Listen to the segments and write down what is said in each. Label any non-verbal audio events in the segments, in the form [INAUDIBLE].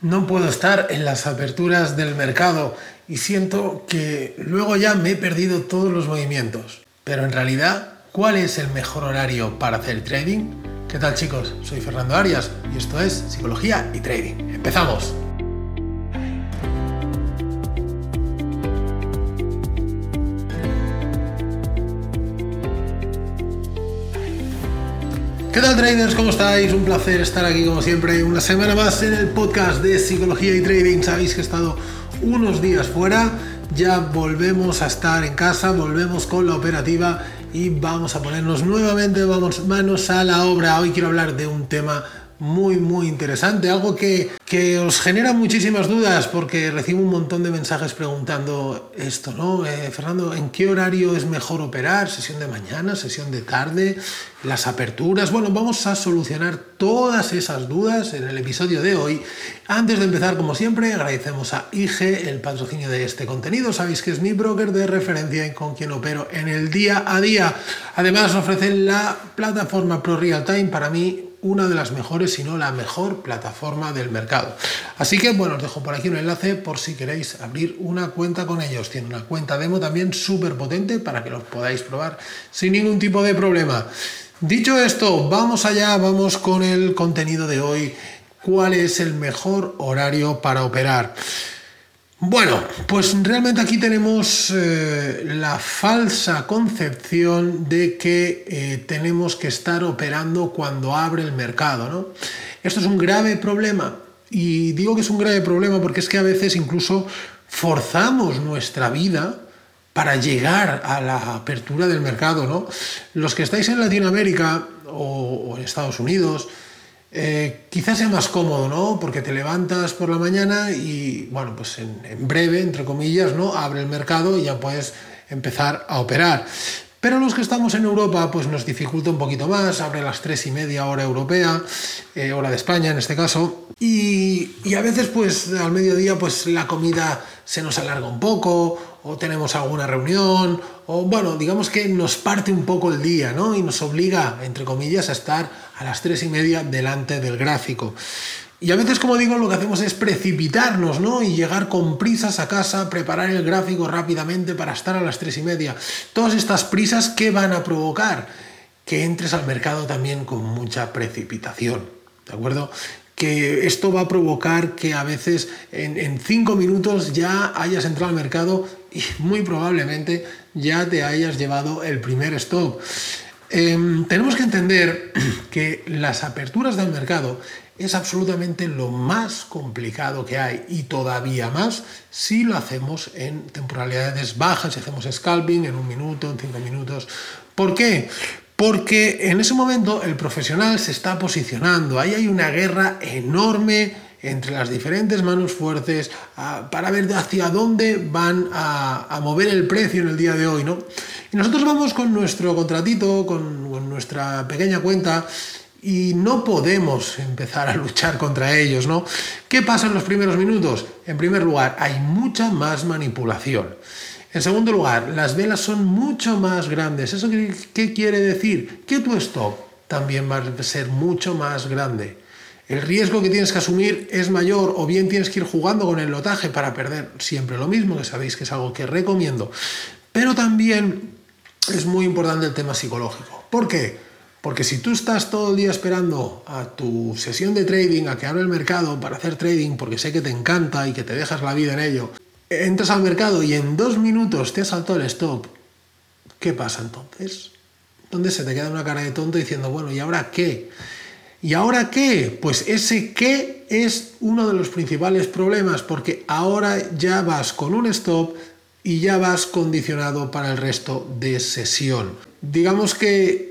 No puedo estar en las aperturas del mercado y siento que luego ya me he perdido todos los movimientos. Pero en realidad, ¿cuál es el mejor horario para hacer trading? ¿Qué tal chicos? Soy Fernando Arias y esto es Psicología y Trading. ¡Empezamos! ¿Qué tal traders? ¿Cómo estáis? Un placer estar aquí como siempre una semana más en el podcast de Psicología y Trading. Sabéis que he estado unos días fuera, ya volvemos a estar en casa, volvemos con la operativa y vamos a ponernos nuevamente vamos, manos a la obra. Hoy quiero hablar de un tema muy muy interesante, algo que, que, os genera muchísimas dudas porque recibo un montón de mensajes preguntando esto, ¿no? Eh, Fernando, ¿en qué horario es mejor operar? ¿Sesión de mañana? ¿Sesión de tarde? ¿Las aperturas? Bueno, vamos a solucionar todas esas dudas en el episodio de hoy. Antes de empezar, como siempre, agradecemos a IG el patrocinio de este contenido. Sabéis que es mi broker de referencia y con quien opero en el día a día. Además, ofrecen la plataforma Pro Real Time para mí una de las mejores, si no la mejor plataforma del mercado. Así que bueno, os dejo por aquí un enlace por si queréis abrir una cuenta con ellos. Tiene una cuenta demo también súper potente para que los podáis probar sin ningún tipo de problema. Dicho esto, vamos allá, vamos con el contenido de hoy. ¿Cuál es el mejor horario para operar? Bueno, pues realmente aquí tenemos eh, la falsa concepción de que eh, tenemos que estar operando cuando abre el mercado. ¿no? Esto es un grave problema y digo que es un grave problema porque es que a veces incluso forzamos nuestra vida para llegar a la apertura del mercado. ¿no? Los que estáis en Latinoamérica o, o en Estados Unidos, eh, quizás sea más cómodo, ¿no? Porque te levantas por la mañana y, bueno, pues en, breve, entre comillas, ¿no? Abre el mercado y ya puedes empezar a operar. Pero los que estamos en Europa, pues nos dificulta un poquito más, abre las tres y media hora europea, eh, hora de España en este caso, y, y, a veces pues al mediodía pues la comida se nos alarga un poco, o tenemos alguna reunión, o bueno, digamos que nos parte un poco el día, ¿no? Y nos obliga, entre comillas, a estar a las tres y media delante del gráfico. Y a veces, como digo, lo que hacemos es precipitarnos, ¿no? Y llegar con prisas a casa, preparar el gráfico rápidamente para estar a las tres y media. Todas estas prisas, ¿qué van a provocar? Que entres al mercado también con mucha precipitación, ¿de acuerdo? que esto va a provocar que a veces en, cinco minutos ya hayas entrado al mercado y muy probablemente ya te hayas llevado el primer stop. Em, tenemos que entender [CLEARS THROAT] que las aperturas del mercado es absolutamente lo más complicado que hay y todavía más si lo hacemos en temporalidades bajas, si hacemos scalping en un minuto, en cinco minutos. ¿Por qué? Porque en ese momento el profesional se está posicionando, ahí hay una guerra enorme entre las diferentes manos fuertes ah, para ver hacia dónde van a, mover el precio en el día de hoy. ¿no? Y nosotros vamos con nuestro contratito, con, con nuestra pequeña cuenta y no podemos empezar a luchar contra ellos, ¿no? ¿Qué pasa en los primeros minutos? En primer lugar, hay mucha más manipulación. En segundo lugar, las velas son mucho más grandes. ¿Eso qué, quiere decir? Que tu stop también va a ser mucho más grande. El riesgo que tienes que asumir es mayor o bien tienes que ir jugando con el lotaje para perder siempre lo mismo, que sabéis que es algo que recomiendo. Pero también es muy importante el tema psicológico. ¿Por qué? Porque si tú estás todo el día esperando a tu sesión de trading, a que abra el mercado para hacer trading, porque sé que te encanta y que te dejas la vida en ello, entras al mercado y en dos minutos te ha saltado el stop, ¿qué pasa entonces? ¿Dónde se te queda una cara de tonto diciendo, bueno, ¿y ahora qué? ¿Y ahora qué? Pues ese qué es uno de los principales problemas, porque ahora ya vas con un stop y ya vas condicionado para el resto de sesión. Digamos que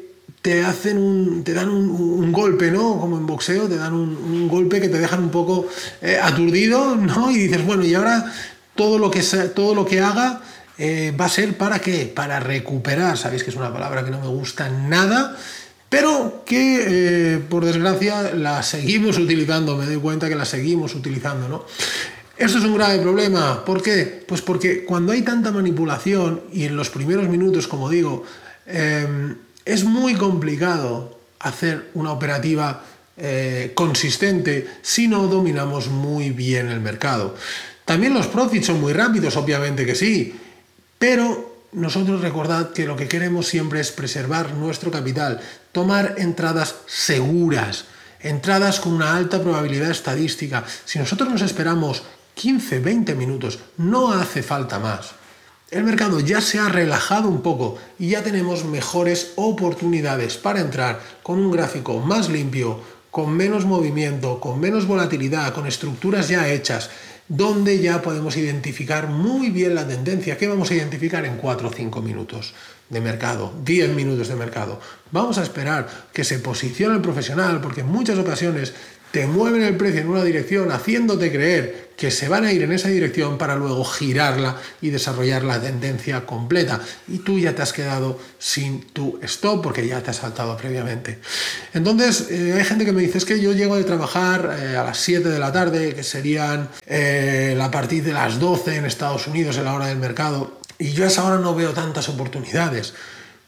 te hacen un, te dan un, golpe, ¿no? Como en boxeo, te dan un, golpe que te dejan un poco eh, aturdido, ¿no? Y dices, bueno, y ahora todo lo que, todo lo que haga eh, va a ser para qué? Para recuperar. Sabéis que es una palabra que no me gusta nada, pero que eh, por desgracia la seguimos utilizando. Me doy cuenta que la seguimos utilizando, ¿no? Esto es un grave problema. ¿Por qué? Pues porque cuando hay tanta manipulación y en los primeros minutos, como digo, em, es muy complicado hacer una operativa eh, consistente si no dominamos muy bien el mercado. También los profits son muy rápidos, obviamente que sí, pero nosotros recordad que lo que queremos siempre es preservar nuestro capital, tomar entradas seguras, entradas con una alta probabilidad estadística. Si nosotros nos esperamos 15, 20 minutos, no hace falta más. El mercado ya se ha relajado un poco y ya tenemos mejores oportunidades para entrar con un gráfico más limpio, con menos movimiento, con menos volatilidad, con estructuras ya hechas, donde ya podemos identificar muy bien la tendencia. ¿Qué vamos a identificar en 4 o 5 minutos de mercado? 10 minutos de mercado. Vamos a esperar que se posicione el profesional, porque en muchas ocasiones te mueven el precio en una dirección haciéndote creer que se van a ir en esa dirección para luego girarla y desarrollar la tendencia completa. Y tú ya te has quedado sin tu stop porque ya te has saltado previamente. Entonces, eh, hay gente que me dice, es que yo llego de trabajar eh, a las 7 de la tarde, que serían eh, a partir de las 12 en Estados Unidos, en la hora del mercado, y yo a esa hora no veo tantas oportunidades.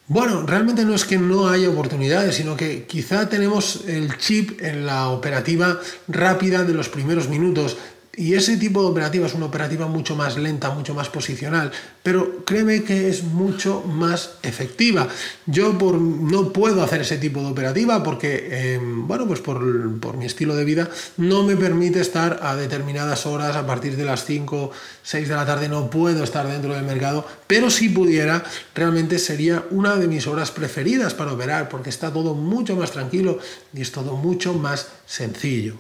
Bueno, realmente no es que no haya oportunidades, sino que quizá tenemos el chip en la operativa rápida de los primeros minutos y ese tipo de operativa es una operativa mucho más lenta, mucho más posicional, pero créeme que es mucho más efectiva. Yo por, no puedo hacer ese tipo de operativa porque, em, bueno, pues por, mi estilo de vida no me permite estar a determinadas horas, a partir de las 5, 6 de la tarde no puedo estar dentro del mercado, pero si pudiera, realmente sería una de mis horas preferidas para operar porque está todo mucho más tranquilo y es todo mucho más sencillo.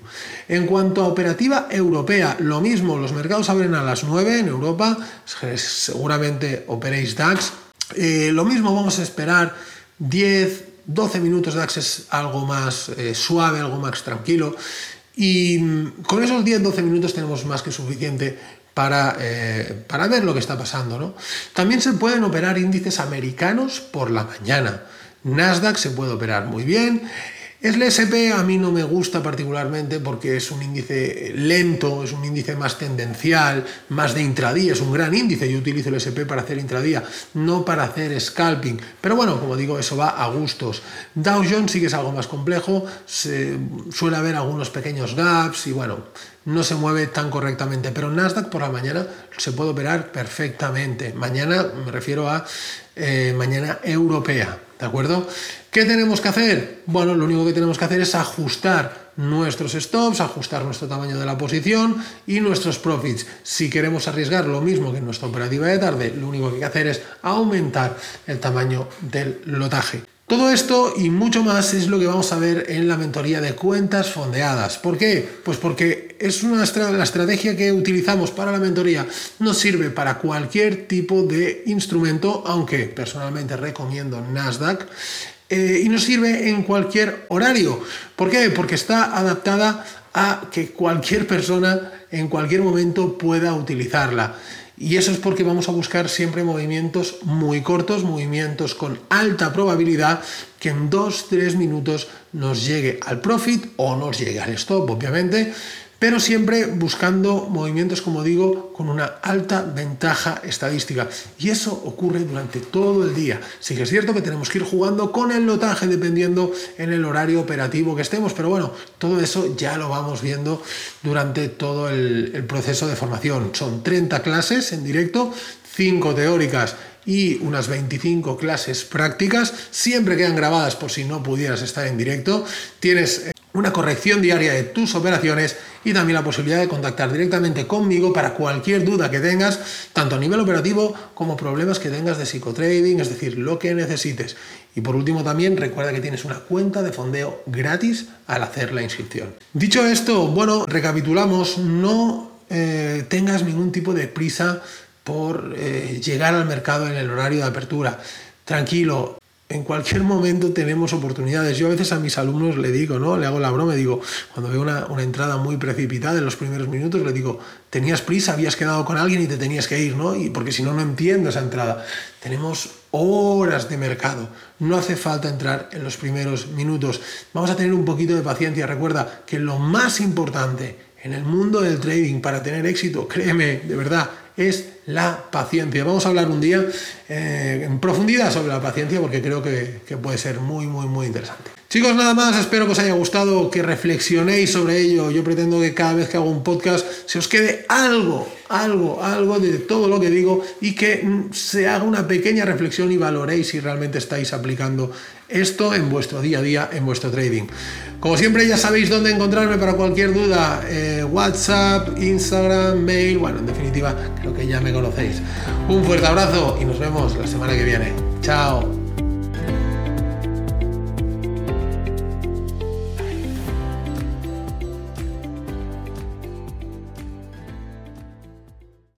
En cuanto a operativa europea, lo mismo, los mercados abren a las 9 en Europa, seguramente operéis DAX. Eh, lo mismo vamos a esperar 10, 12 minutos DAX es algo más eh, suave, algo más tranquilo. Y mm, con esos 10-12 minutos tenemos más que suficiente para, eh, para, ver lo que está pasando. También se pueden operar índices americanos por la mañana. Nasdaq se puede operar muy bien. El SP a mí no me gusta particularmente porque es un índice lento, es un índice más tendencial, más de intradía, es un gran índice. Yo utilizo el SP para hacer intradía, no para hacer scalping. Pero bueno, como digo, eso va a gustos. Dow Jones sí que es algo más complejo, suele haber algunos pequeños gaps y bueno, no se mueve tan correctamente. Pero Nasdaq por la mañana se puede operar perfectamente. Mañana me refiero a eh, mañana europea. ¿De acuerdo? ¿Qué tenemos que hacer? Bueno, lo único que tenemos que hacer es ajustar nuestros stops, ajustar nuestro tamaño de la posición y nuestros profits. Si queremos arriesgar lo mismo que en nuestra operativa de tarde, lo único que hay que hacer es aumentar el tamaño del lotaje. Todo esto y mucho más es lo que vamos a ver en la mentoría de cuentas fondeadas. ¿Por qué? Pues porque es una la estrategia que utilizamos para la mentoría nos sirve para cualquier tipo de instrumento, aunque personalmente recomiendo Nasdaq. Eh, y nos sirve en cualquier horario. ¿Por qué? Porque está adaptada a que cualquier persona en cualquier momento pueda utilizarla. Y eso es porque vamos a buscar siempre movimientos muy cortos, movimientos con alta probabilidad que en 2-3 minutos nos llegue al profit o nos llegue al stop, obviamente, pero siempre buscando movimientos, como digo, con una alta ventaja estadística. Y eso ocurre durante todo el día. Sí que es cierto que tenemos que ir jugando con el lotaje dependiendo en el horario operativo que estemos, pero bueno, todo eso ya lo vamos viendo durante todo el, el proceso de formación. Son 30 clases en directo, 5 teóricas y unas 25 clases prácticas, siempre quedan grabadas por si no pudieras estar en directo. Tienes eh, una corrección diaria de tus operaciones y también la posibilidad de contactar directamente conmigo para cualquier duda que tengas, tanto a nivel operativo como problemas que tengas de psicotrading, es decir, lo que necesites. Y por último también recuerda que tienes una cuenta de fondeo gratis al hacer la inscripción. Dicho esto, bueno, recapitulamos, no eh, tengas ningún tipo de prisa por eh, llegar al mercado en el horario de apertura. Tranquilo, en cualquier momento tenemos oportunidades. Yo a veces a mis alumnos le digo, ¿no? Le hago la broma, digo, cuando veo una, entrada muy precipitada en los primeros minutos, le digo, tenías prisa, habías quedado con alguien y te tenías que ir, ¿no? Y porque si no, no entiendo esa entrada. Tenemos horas de mercado. No hace falta entrar en los primeros minutos. Vamos a tener un poquito de paciencia. Recuerda que lo más importante en el mundo del trading para tener éxito, créeme, de verdad, es la paciencia. Vamos a hablar un día eh, en profundidad sobre la paciencia porque creo que, que puede ser muy, muy, muy interesante. Chicos, nada más, espero que os haya gustado, que reflexionéis sobre ello. Yo pretendo que cada vez que hago un podcast se os quede algo, algo, algo de todo lo que digo y que mm, se haga una pequeña reflexión y valoréis si realmente estáis aplicando esto en vuestro día a día, en vuestro trading. Como siempre ya sabéis dónde encontrarme para cualquier duda, eh, WhatsApp, Instagram, mail, bueno, en definitiva creo que ya me conocéis. Un fuerte abrazo y nos vemos la semana que viene. Chao.